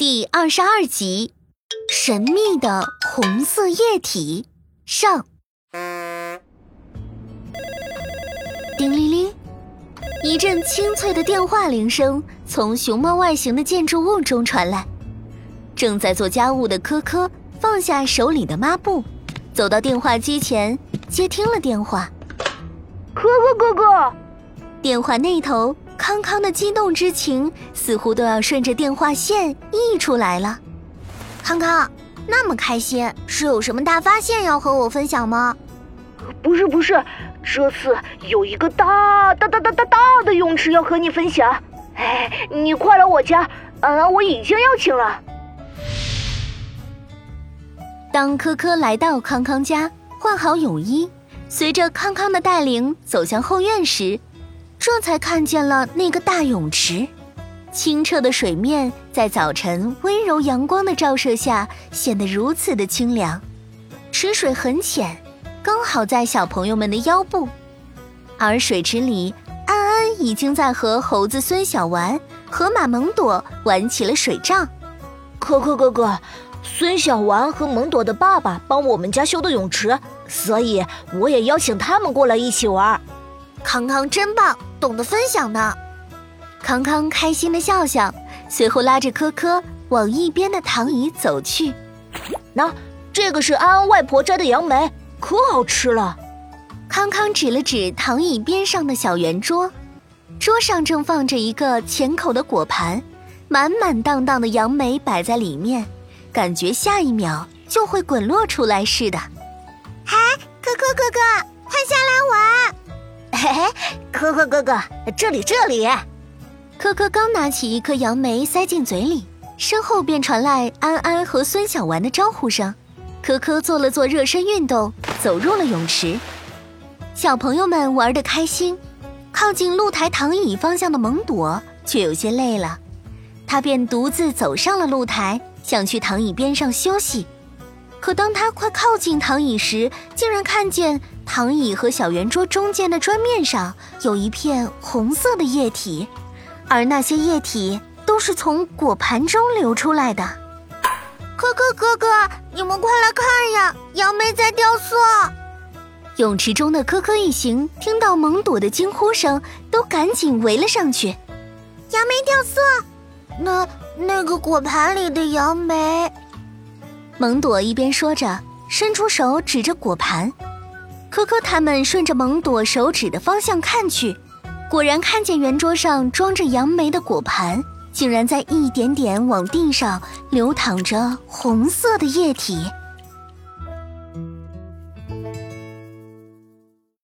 第二十二集，神秘的红色液体上。叮铃铃，一阵清脆的电话铃声从熊猫外形的建筑物中传来。正在做家务的科科放下手里的抹布，走到电话机前接听了电话。科科哥哥，电话那头。康康的激动之情似乎都要顺着电话线溢出来了。康康，那么开心，是有什么大发现要和我分享吗？不是不是，这次有一个大大大大大大的泳池要和你分享。哎，你快来我家，嗯，我已经邀请了。当科科来到康康家，换好泳衣，随着康康的带领走向后院时。这才看见了那个大泳池，清澈的水面在早晨温柔阳光的照射下显得如此的清凉。池水很浅，刚好在小朋友们的腰部。而水池里，安安已经在和猴子孙小丸、河马蒙朵玩起了水仗。可可哥哥，孙小丸和蒙朵的爸爸帮我们家修的泳池，所以我也邀请他们过来一起玩。康康真棒，懂得分享呢。康康开心的笑笑，随后拉着科科往一边的躺椅走去。那这个是安安外婆摘的杨梅，可好吃了。康康指了指躺椅边上的小圆桌，桌上正放着一个浅口的果盘，满满当当的杨梅摆在里面，感觉下一秒就会滚落出来似的。嗨，科科哥哥！嘿嘿，可可哥哥，这里这里。科科刚拿起一颗杨梅塞进嘴里，身后便传来安安和孙小丸的招呼声。科科做了做热身运动，走入了泳池。小朋友们玩得开心，靠近露台躺椅方向的蒙朵却有些累了，他便独自走上了露台，想去躺椅边上休息。可当他快靠近躺椅时，竟然看见。躺椅和小圆桌中间的砖面上有一片红色的液体，而那些液体都是从果盘中流出来的。可可哥哥，你们快来看呀，杨梅在掉色！泳池中的可可一行听到蒙朵的惊呼声，都赶紧围了上去。杨梅掉色，那那个果盘里的杨梅……蒙朵一边说着，伸出手指着果盘。科科他们顺着蒙朵手指的方向看去，果然看见圆桌上装着杨梅的果盘，竟然在一点点往地上流淌着红色的液体。